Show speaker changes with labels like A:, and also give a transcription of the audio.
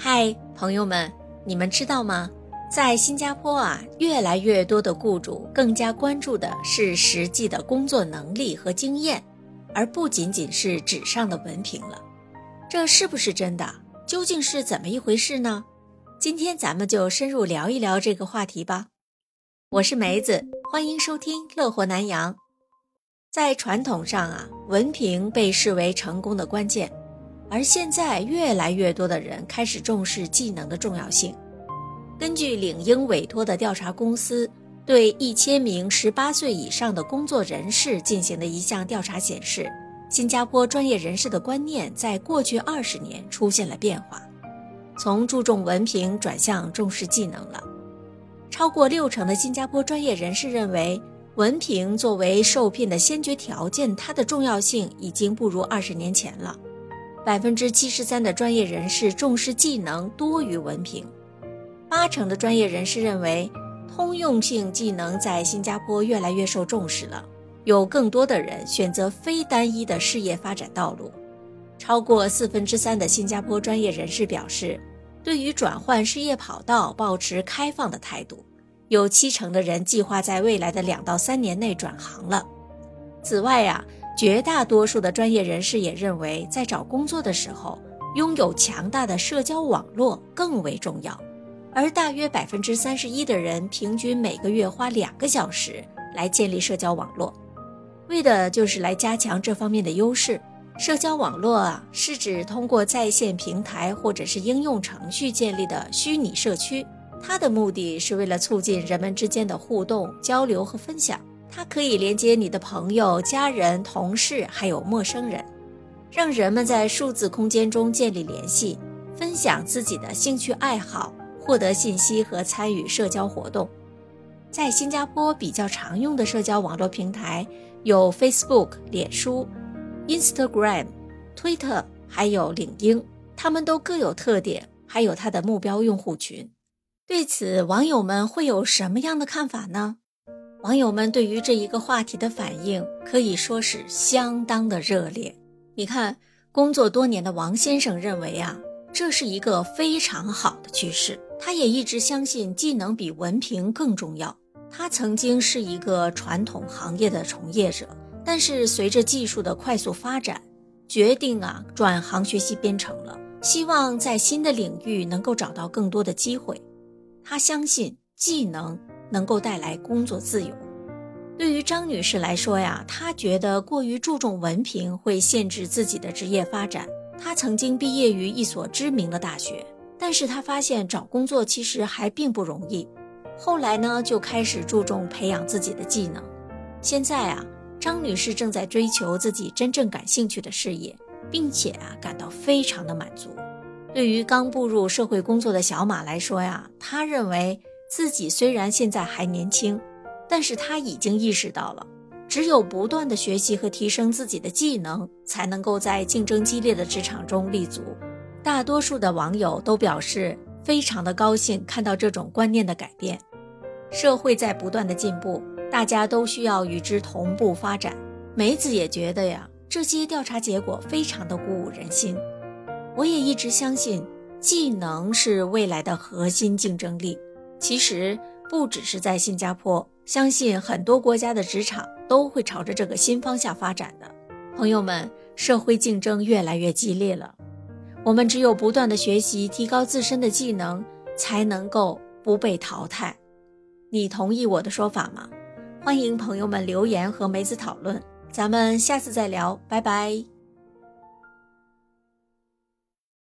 A: 嗨，朋友们，你们知道吗？在新加坡啊，越来越多的雇主更加关注的是实际的工作能力和经验，而不仅仅是纸上的文凭了。这是不是真的？究竟是怎么一回事呢？今天咱们就深入聊一聊这个话题吧。我是梅子，欢迎收听乐活南洋。在传统上啊，文凭被视为成功的关键。而现在，越来越多的人开始重视技能的重要性。根据领英委托的调查公司对一千名十八岁以上的工作人士进行的一项调查显示，新加坡专业人士的观念在过去二十年出现了变化，从注重文凭转向重视技能了。超过六成的新加坡专业人士认为，文凭作为受聘的先决条件，它的重要性已经不如二十年前了。百分之七十三的专业人士重视技能多于文凭，八成的专业人士认为通用性技能在新加坡越来越受重视了，有更多的人选择非单一的事业发展道路。超过四分之三的新加坡专业人士表示，对于转换事业跑道保持开放的态度，有七成的人计划在未来的两到三年内转行了。此外呀。绝大多数的专业人士也认为，在找工作的时候，拥有强大的社交网络更为重要。而大约百分之三十一的人平均每个月花两个小时来建立社交网络，为的就是来加强这方面的优势。社交网络啊，是指通过在线平台或者是应用程序建立的虚拟社区，它的目的是为了促进人们之间的互动、交流和分享。它可以连接你的朋友、家人、同事，还有陌生人，让人们在数字空间中建立联系，分享自己的兴趣爱好，获得信息和参与社交活动。在新加坡比较常用的社交网络平台有 Facebook、脸书、Instagram、推特，还有领英，它们都各有特点，还有它的目标用户群。对此，网友们会有什么样的看法呢？网友们对于这一个话题的反应可以说是相当的热烈。你看，工作多年的王先生认为啊，这是一个非常好的趋势。他也一直相信技能比文凭更重要。他曾经是一个传统行业的从业者，但是随着技术的快速发展，决定啊转行学习编程了，希望在新的领域能够找到更多的机会。他相信技能。能够带来工作自由。对于张女士来说呀，她觉得过于注重文凭会限制自己的职业发展。她曾经毕业于一所知名的大学，但是她发现找工作其实还并不容易。后来呢，就开始注重培养自己的技能。现在啊，张女士正在追求自己真正感兴趣的事业，并且啊，感到非常的满足。对于刚步入社会工作的小马来说呀，她认为。自己虽然现在还年轻，但是他已经意识到了，只有不断的学习和提升自己的技能，才能够在竞争激烈的职场中立足。大多数的网友都表示非常的高兴看到这种观念的改变。社会在不断的进步，大家都需要与之同步发展。梅子也觉得呀，这些调查结果非常的鼓舞人心。我也一直相信，技能是未来的核心竞争力。其实不只是在新加坡，相信很多国家的职场都会朝着这个新方向发展的。朋友们，社会竞争越来越激烈了，我们只有不断的学习，提高自身的技能，才能够不被淘汰。你同意我的说法吗？欢迎朋友们留言和梅子讨论，咱们下次再聊，拜拜。